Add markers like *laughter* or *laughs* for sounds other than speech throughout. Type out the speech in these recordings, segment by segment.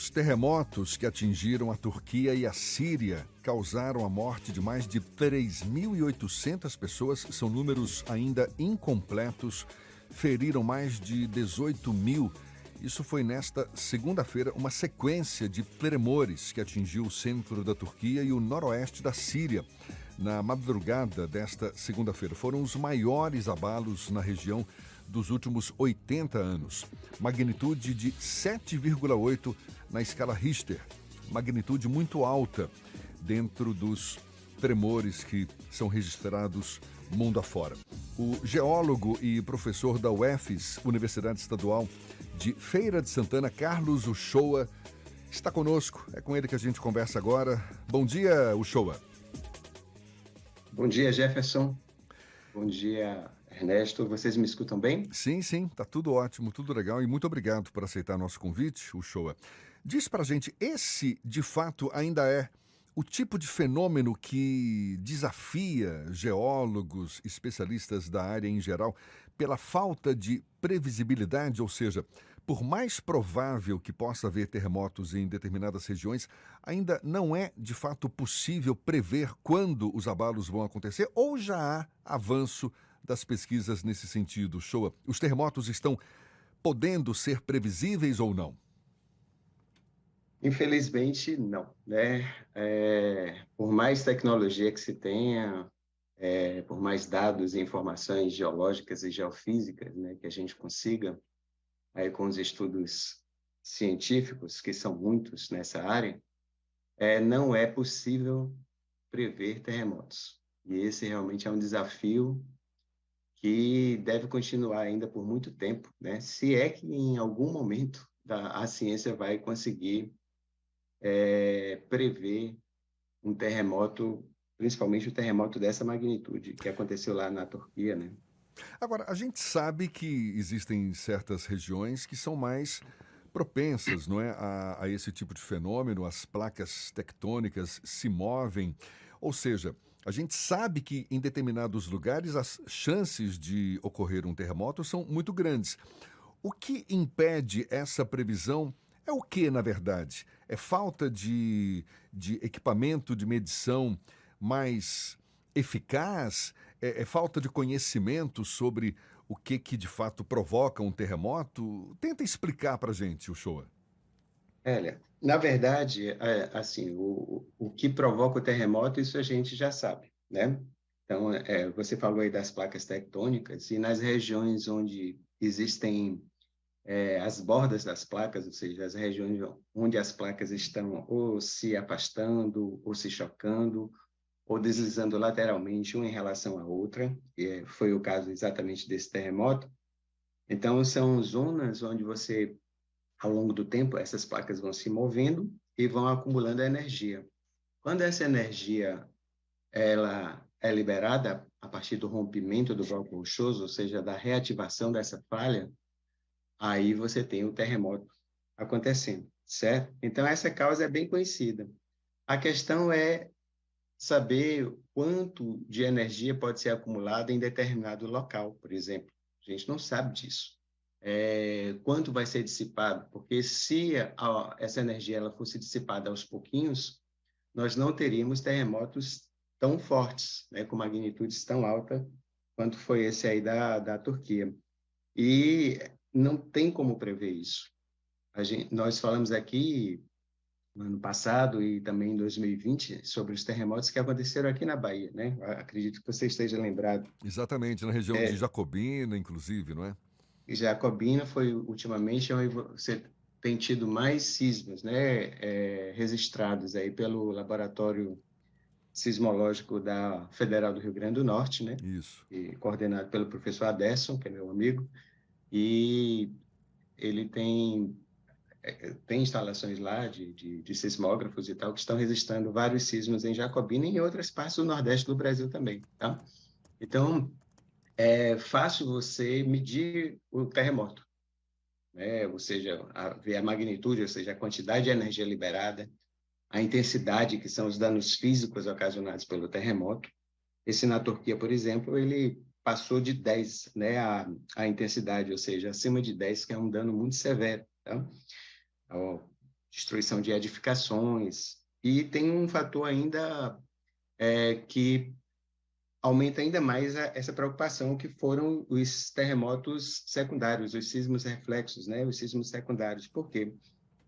Os terremotos que atingiram a Turquia e a Síria causaram a morte de mais de 3.800 pessoas, são números ainda incompletos, feriram mais de 18 mil. Isso foi nesta segunda-feira uma sequência de tremores que atingiu o centro da Turquia e o noroeste da Síria. Na madrugada desta segunda-feira, foram os maiores abalos na região dos últimos 80 anos. Magnitude de 7,8 na escala Richter. Magnitude muito alta dentro dos tremores que são registrados mundo afora. O geólogo e professor da UFES, Universidade Estadual de Feira de Santana, Carlos Uchoa, está conosco. É com ele que a gente conversa agora. Bom dia, Uchoa. Bom dia, Jefferson. Bom dia, Ernesto, vocês me escutam bem? Sim, sim, tá tudo ótimo, tudo legal e muito obrigado por aceitar nosso convite, o Showa. Diz pra gente, esse de fato ainda é o tipo de fenômeno que desafia geólogos, especialistas da área em geral, pela falta de previsibilidade, ou seja, por mais provável que possa haver terremotos em determinadas regiões, ainda não é de fato possível prever quando os abalos vão acontecer ou já há avanço das pesquisas nesse sentido, Shoa? Os terremotos estão podendo ser previsíveis ou não? Infelizmente, não. Né? É, por mais tecnologia que se tenha, é, por mais dados e informações geológicas e geofísicas né, que a gente consiga, aí com os estudos científicos, que são muitos nessa área, é, não é possível prever terremotos. E esse realmente é um desafio que deve continuar ainda por muito tempo, né? Se é que em algum momento a ciência vai conseguir é, prever um terremoto, principalmente um terremoto dessa magnitude que aconteceu lá na Turquia, né? Agora, a gente sabe que existem certas regiões que são mais propensas não é, a, a esse tipo de fenômeno, as placas tectônicas se movem, ou seja, a gente sabe que em determinados lugares as chances de ocorrer um terremoto são muito grandes. O que impede essa previsão é o que, na verdade? É falta de, de equipamento de medição mais eficaz? É, é falta de conhecimento sobre o que, que de fato provoca um terremoto? Tenta explicar para gente, o Shoa. Olha, na verdade, é, assim, o, o que provoca o terremoto, isso a gente já sabe, né? Então, é, você falou aí das placas tectônicas, e nas regiões onde existem é, as bordas das placas, ou seja, as regiões onde as placas estão ou se afastando, ou se chocando, ou deslizando lateralmente, uma em relação à outra, que foi o caso exatamente desse terremoto. Então, são zonas onde você ao longo do tempo, essas placas vão se movendo e vão acumulando energia. Quando essa energia ela é liberada a partir do rompimento do bloco rochoso, ou seja, da reativação dessa falha, aí você tem o terremoto acontecendo, certo? Então, essa causa é bem conhecida. A questão é saber quanto de energia pode ser acumulada em determinado local, por exemplo. A gente não sabe disso é, quanto vai ser dissipado, porque se a, essa energia ela fosse dissipada aos pouquinhos, nós não teríamos terremotos tão fortes, né, com magnitudes tão alta quanto foi esse aí da, da Turquia. E não tem como prever isso. Gente, nós falamos aqui no ano passado e também em 2020 sobre os terremotos que aconteceram aqui na Bahia, né? Acredito que você esteja lembrado. Exatamente, na região é, de Jacobina, inclusive, não é? Jacobina foi ultimamente onde você tem tido mais sismos, né, é, registrados aí pelo laboratório sismológico da Federal do Rio Grande do Norte, né? Isso. E coordenado pelo professor Aderson, que é meu amigo, e ele tem é, tem instalações lá de, de, de, sismógrafos e tal que estão registrando vários sismos em Jacobina e em outras partes do Nordeste do Brasil também, tá? Então, é fácil você medir o terremoto, né? ou seja, a, ver a magnitude, ou seja, a quantidade de energia liberada, a intensidade, que são os danos físicos ocasionados pelo terremoto. Esse na Turquia, por exemplo, ele passou de 10, né, a, a intensidade, ou seja, acima de 10, que é um dano muito severo. Tá? destruição de edificações, e tem um fator ainda é, que aumenta ainda mais a, essa preocupação, que foram os terremotos secundários, os sismos reflexos, né? os sismos secundários. Por quê?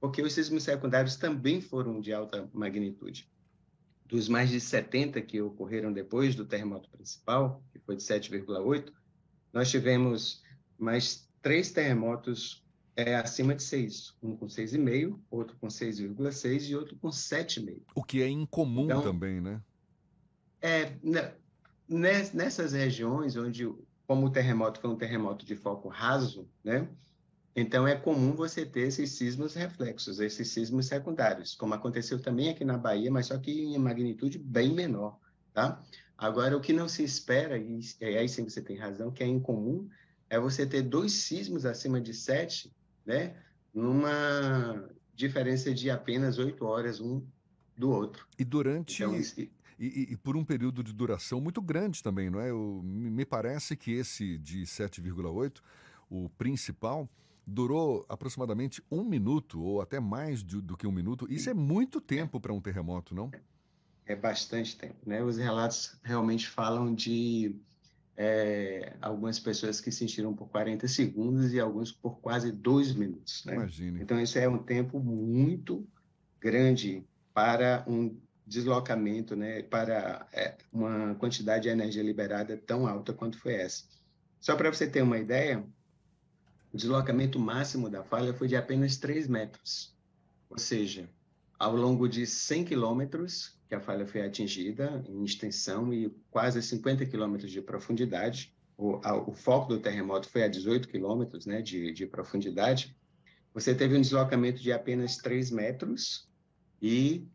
Porque os sismos secundários também foram de alta magnitude. Dos mais de 70 que ocorreram depois do terremoto principal, que foi de 7,8, nós tivemos mais três terremotos é, acima de 6. Um com 6,5, outro com 6,6 e outro com 7,5. O que é incomum então, também, né? É, nessas regiões onde, como o terremoto foi um terremoto de foco raso, né? Então é comum você ter esses sismos reflexos, esses sismos secundários, como aconteceu também aqui na Bahia, mas só que em magnitude bem menor, tá? Agora o que não se espera e, aí sim você tem razão, que é incomum, é você ter dois sismos acima de 7, né? Numa diferença de apenas 8 horas um do outro. E durante então, e, e, por um período de duração muito grande também, não é? Eu, me parece que esse de 7,8, o principal, durou aproximadamente um minuto ou até mais de, do que um minuto. Isso é muito tempo para um terremoto, não? É bastante tempo, né? Os relatos realmente falam de é, algumas pessoas que sentiram por 40 segundos e alguns por quase dois minutos, né? Imagine. Então, isso é um tempo muito grande para um deslocamento, né, para é, uma quantidade de energia liberada tão alta quanto foi essa. Só para você ter uma ideia, o deslocamento máximo da falha foi de apenas 3 metros. Ou seja, ao longo de 100 quilômetros que a falha foi atingida, em extensão e quase 50 quilômetros de profundidade, o, a, o, foco do terremoto foi a 18 quilômetros né, de, de profundidade, você teve um deslocamento de apenas 3 metros e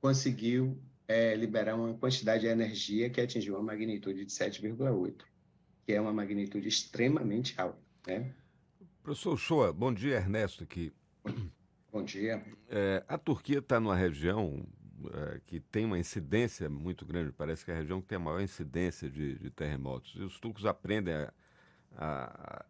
conseguiu é, liberar uma quantidade de energia que atingiu uma magnitude de 7,8, que é uma magnitude extremamente alta. Né? Professor Shoa, bom dia, Ernesto aqui. Bom dia. É, a Turquia está numa região é, que tem uma incidência muito grande, parece que é a região que tem a maior incidência de, de terremotos. E os turcos aprendem a, a,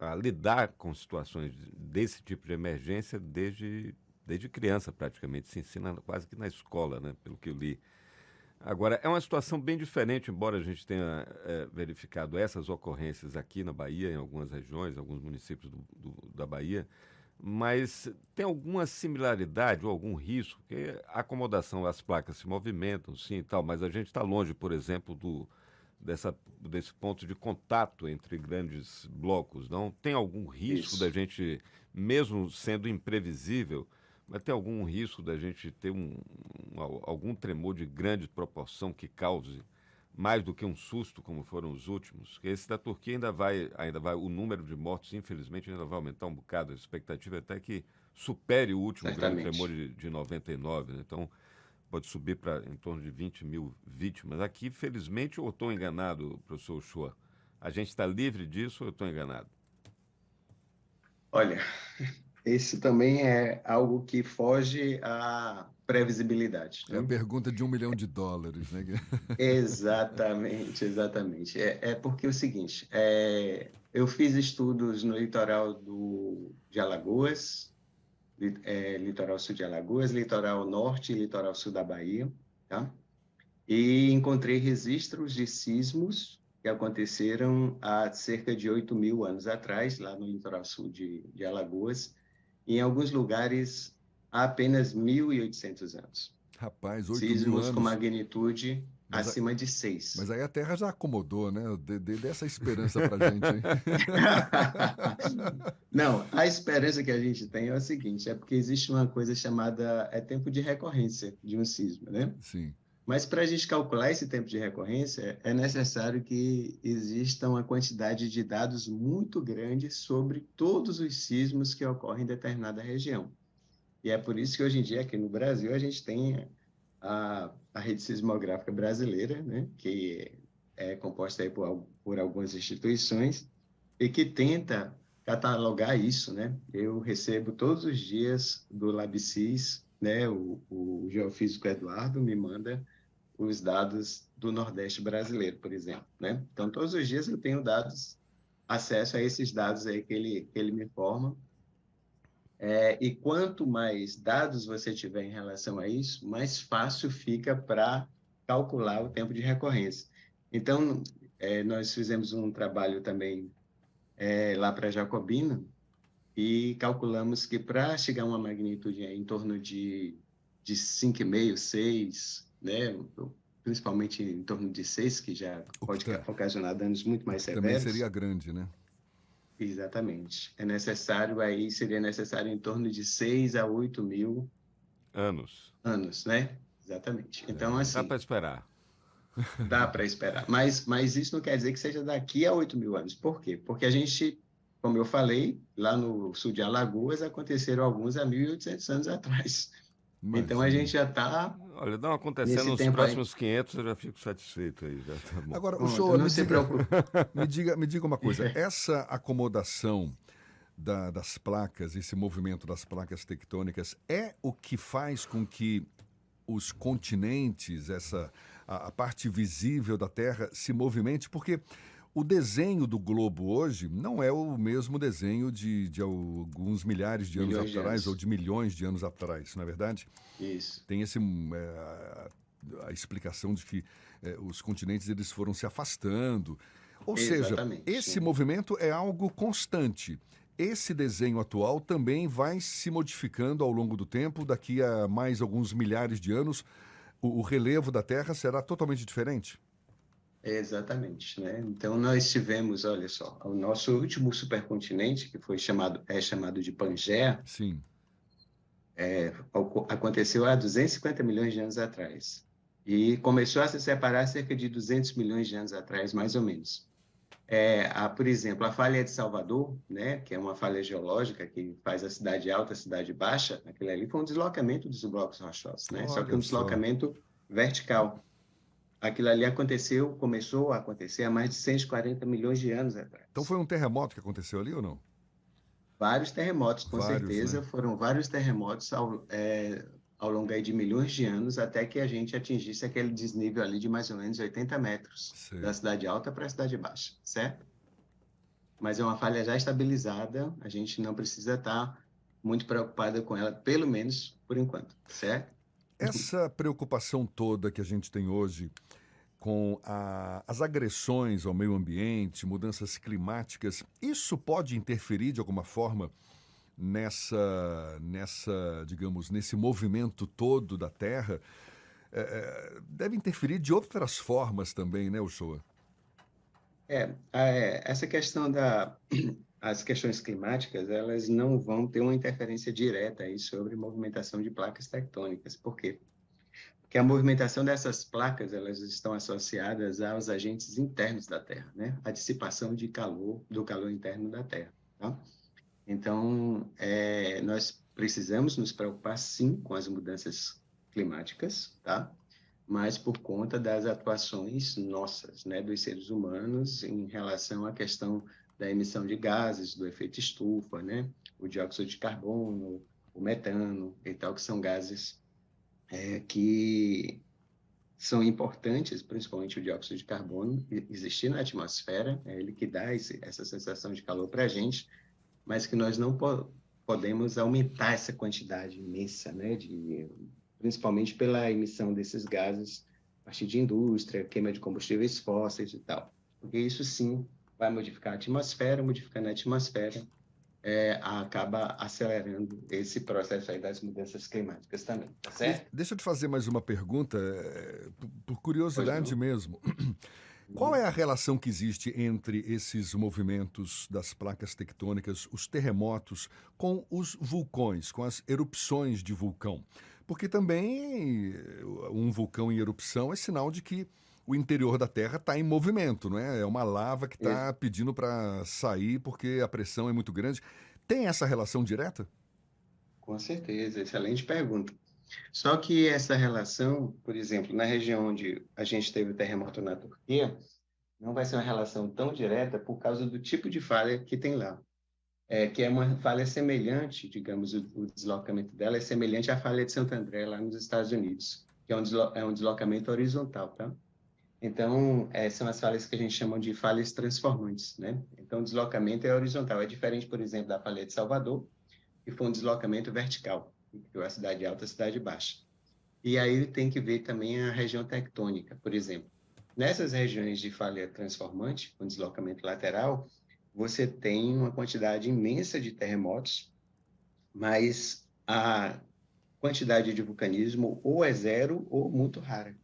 a, a, lidar com situações desse tipo de emergência desde desde criança praticamente, se ensina quase que na escola, né, pelo que eu li. Agora, é uma situação bem diferente, embora a gente tenha é, verificado essas ocorrências aqui na Bahia, em algumas regiões, em alguns municípios do, do, da Bahia, mas tem alguma similaridade ou algum risco? Porque a acomodação, as placas se movimentam, sim e tal, mas a gente está longe, por exemplo, do, dessa, desse ponto de contato entre grandes blocos, não? Tem algum risco Isso. da gente, mesmo sendo imprevisível, mas tem algum risco da gente ter um, um, algum tremor de grande proporção que cause mais do que um susto, como foram os últimos? Esse da Turquia ainda vai, ainda vai, o número de mortos, infelizmente, ainda vai aumentar um bocado. A expectativa é até que supere o último Certamente. grande tremor de, de 99. Né? Então, pode subir para em torno de 20 mil vítimas. Aqui, felizmente, ou estou enganado, professor Chua? A gente está livre disso ou eu estou enganado? Olha, esse também é algo que foge à previsibilidade. Né? É a pergunta de um milhão de dólares, né? *laughs* exatamente, exatamente. É, é, porque é o seguinte, é, eu fiz estudos no litoral do, de Alagoas, é, litoral sul de Alagoas, litoral norte e litoral sul da Bahia, tá? E encontrei registros de sismos que aconteceram há cerca de 8 mil anos atrás, lá no litoral sul de, de Alagoas, em alguns lugares há apenas 1.800 anos. Rapaz, 8 Sismos mil anos. com magnitude mas acima a... de 6. Mas aí a Terra já acomodou, né? Dê, dê essa esperança para gente. Hein? *laughs* Não, a esperança que a gente tem é o seguinte, é porque existe uma coisa chamada é tempo de recorrência de um sismo, né? Sim. Mas para a gente calcular esse tempo de recorrência, é necessário que exista uma quantidade de dados muito grande sobre todos os sismos que ocorrem em determinada região. E é por isso que hoje em dia, aqui no Brasil, a gente tem a, a rede sismográfica brasileira, né, que é composta por, por algumas instituições e que tenta catalogar isso, né? Eu recebo todos os dias do LabSIS, né? O, o geofísico Eduardo me manda os dados do Nordeste brasileiro, por exemplo, né? Então, todos os dias eu tenho dados, acesso a esses dados aí que ele, que ele me informa. É, e quanto mais dados você tiver em relação a isso, mais fácil fica para calcular o tempo de recorrência. Então, é, nós fizemos um trabalho também é, lá para Jacobina e calculamos que para chegar a uma magnitude em torno de, de 5,5, 6, né, principalmente em torno de 6, que já pode tá. ocasionar danos muito mais severos. Também seria grande, né? Exatamente. É necessário, aí seria necessário em torno de 6 a 8 mil anos. Anos, né? Exatamente. Então, é, assim. Dá para esperar. Dá para esperar. Mas, mas isso não quer dizer que seja daqui a 8 mil anos. Por quê? Porque a gente, como eu falei, lá no sul de Alagoas aconteceram alguns há 1.800 anos atrás. Mas, então a gente já está. Olha, não acontecendo nos próximos aí. 500, eu já fico satisfeito aí. Já tá bom. Agora, o senhor, me, diga, me, diga, me diga uma coisa: *laughs* essa acomodação da, das placas, esse movimento das placas tectônicas, é o que faz com que os continentes, essa a, a parte visível da Terra se movimente, porque o desenho do globo hoje não é o mesmo desenho de, de alguns milhares de anos milhões atrás de anos. ou de milhões de anos atrás, não é verdade? Isso. Tem esse, é, a explicação de que é, os continentes eles foram se afastando. Ou Exatamente, seja, esse sim. movimento é algo constante. Esse desenho atual também vai se modificando ao longo do tempo, daqui a mais alguns milhares de anos o, o relevo da Terra será totalmente diferente? Exatamente, né? Então nós tivemos, olha só, o nosso último supercontinente que foi chamado é chamado de Pangaea. Sim. É, aconteceu há 250 milhões de anos atrás e começou a se separar cerca de 200 milhões de anos atrás, mais ou menos. É, a, por exemplo, a falha de Salvador, né, que é uma falha geológica que faz a cidade alta, a cidade baixa, aquilo ali foi um deslocamento dos blocos rochosos, né? Só que um deslocamento vertical. Aquilo ali aconteceu, começou a acontecer há mais de 140 milhões de anos atrás. Então foi um terremoto que aconteceu ali ou não? Vários terremotos, com vários, certeza. Né? Foram vários terremotos ao, é, ao longo de milhões de anos, até que a gente atingisse aquele desnível ali de mais ou menos 80 metros, Sim. da cidade alta para a cidade baixa, certo? Mas é uma falha já estabilizada, a gente não precisa estar muito preocupada com ela, pelo menos por enquanto, certo? Essa preocupação toda que a gente tem hoje com a, as agressões ao meio ambiente, mudanças climáticas, isso pode interferir de alguma forma nessa, nessa, digamos, nesse movimento todo da Terra, é, é deve interferir de outras formas também, né, Uchoa? É, é, essa questão da as questões climáticas, elas não vão ter uma interferência direta aí sobre movimentação de placas tectônicas. Por quê? Porque a movimentação dessas placas, elas estão associadas aos agentes internos da Terra, né? A dissipação de calor, do calor interno da Terra, tá? Então, é, nós precisamos nos preocupar, sim, com as mudanças climáticas, tá? Mas por conta das atuações nossas, né, dos seres humanos em relação à questão da emissão de gases, do efeito estufa, né? O dióxido de carbono, o metano e tal, que são gases é, que são importantes, principalmente o dióxido de carbono, existir na atmosfera, é ele que dá esse, essa sensação de calor para a gente, mas que nós não po podemos aumentar essa quantidade imensa, né, de, principalmente pela emissão desses gases a partir de indústria, queima de combustíveis fósseis e tal. Porque isso sim vai modificar a atmosfera, modificando a atmosfera, é, acaba acelerando esse processo aí das mudanças climáticas também, tá certo? Deixa eu te fazer mais uma pergunta, é, por curiosidade mesmo. *clears throat* Qual é a relação que existe entre esses movimentos das placas tectônicas, os terremotos, com os vulcões, com as erupções de vulcão? Porque também um vulcão em erupção é sinal de que o interior da Terra está em movimento, não é? É uma lava que está pedindo para sair porque a pressão é muito grande. Tem essa relação direta? Com certeza, excelente pergunta. Só que essa relação, por exemplo, na região onde a gente teve o terremoto na Turquia, não vai ser uma relação tão direta por causa do tipo de falha que tem lá. É, que é uma falha semelhante, digamos, o, o, deslocamento dela é semelhante à falha de Santo André, lá nos Estados Unidos, que é um, deslo é um deslocamento horizontal, tá? Então, é, são as falhas que a gente chama de falhas transformantes, né? Então, o deslocamento é horizontal. É diferente, por exemplo, da falha de Salvador, e foi um deslocamento vertical, entre a cidade alta e a cidade baixa. E aí tem que ver também a região tectônica, por exemplo. Nessas regiões de falha transformante, com deslocamento lateral, você tem uma quantidade imensa de terremotos, mas a quantidade de vulcanismo ou é zero ou muito rara.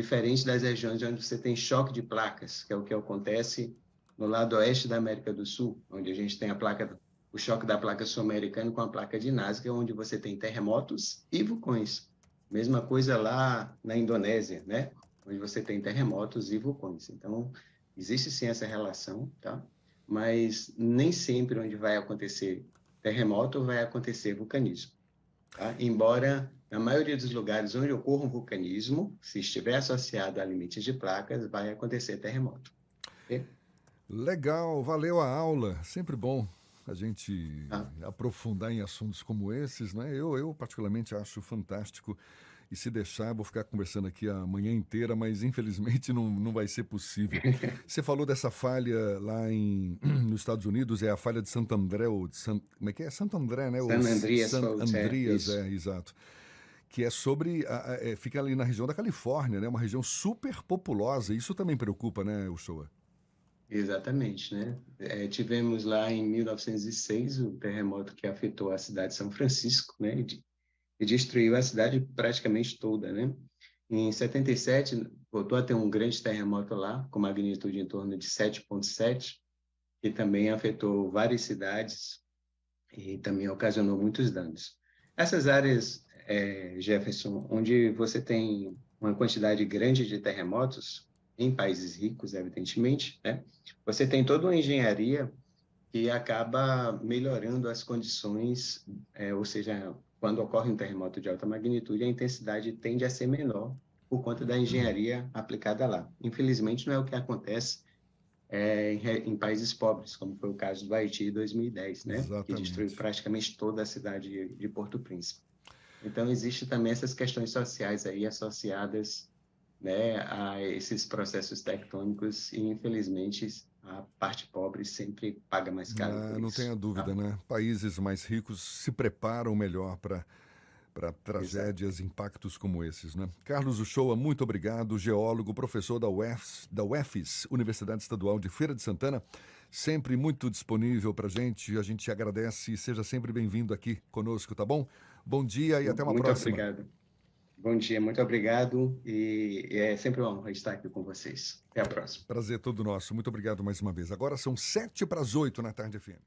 Diferente das regiões onde você tem choque de placas, que é o que acontece no lado oeste da América do Sul, onde a gente tem a placa, o choque da placa sul-americana com a placa de Nazca, onde você tem terremotos e vulcões. Mesma coisa lá na Indonésia, né? Onde você tem terremotos e vulcões. Então, existe sim essa relação, tá? Mas nem sempre onde vai acontecer terremoto vai acontecer vulcanismo. Tá? Embora na maioria dos lugares onde ocorra um vulcanismo, se estiver associado a limites de placas, vai acontecer terremoto. Okay? Legal, valeu a aula. Sempre bom a gente ah. aprofundar em assuntos como esses, né? Eu, eu particularmente acho fantástico. E se deixar, vou ficar conversando aqui a manhã inteira, mas infelizmente não, não vai ser possível. *laughs* Você falou dessa falha lá em, *clears throat* nos Estados Unidos, é a falha de Santo André, ou de San, como é que é? Santo André, né? San Andreas. San Andreas, é, é, exato. Que é sobre, a, a, é, fica ali na região da Califórnia, né? Uma região super populosa. Isso também preocupa, né, Uchoa? Exatamente, né? É, tivemos lá em 1906 o terremoto que afetou a cidade de São Francisco, né? e destruiu a cidade praticamente toda, né? Em 77, voltou a ter um grande terremoto lá, com magnitude em torno de 7,7, que também afetou várias cidades e também ocasionou muitos danos. Essas áreas, é, Jefferson, onde você tem uma quantidade grande de terremotos, em países ricos, evidentemente, né? você tem toda uma engenharia que acaba melhorando as condições, é, ou seja, quando ocorre um terremoto de alta magnitude, a intensidade tende a ser menor por conta da engenharia aplicada lá. Infelizmente, não é o que acontece é, em, em, países pobres, como foi o caso do Haiti em 2010, né? que destruiu praticamente toda a cidade de, de Porto Príncipe. Então, existe também essas questões sociais aí associadas né, a esses processos tectônicos e, infelizmente, a parte pobre sempre paga mais caro. Ah, não tenha dúvida, né? Países mais ricos se preparam melhor para para tragédias, Exato. impactos como esses, né? Carlos Uchoa, muito obrigado, geólogo, professor da UFS, da UFES, Universidade Estadual de Feira de Santana, sempre muito disponível para gente, a gente agradece e seja sempre bem-vindo aqui conosco, tá bom? Bom dia e até uma muito próxima. Muito obrigado. Bom dia, muito obrigado e é sempre uma honra estar aqui com vocês. Até a próxima. Prazer todo nosso. Muito obrigado mais uma vez. Agora são sete para as oito na tarde FM.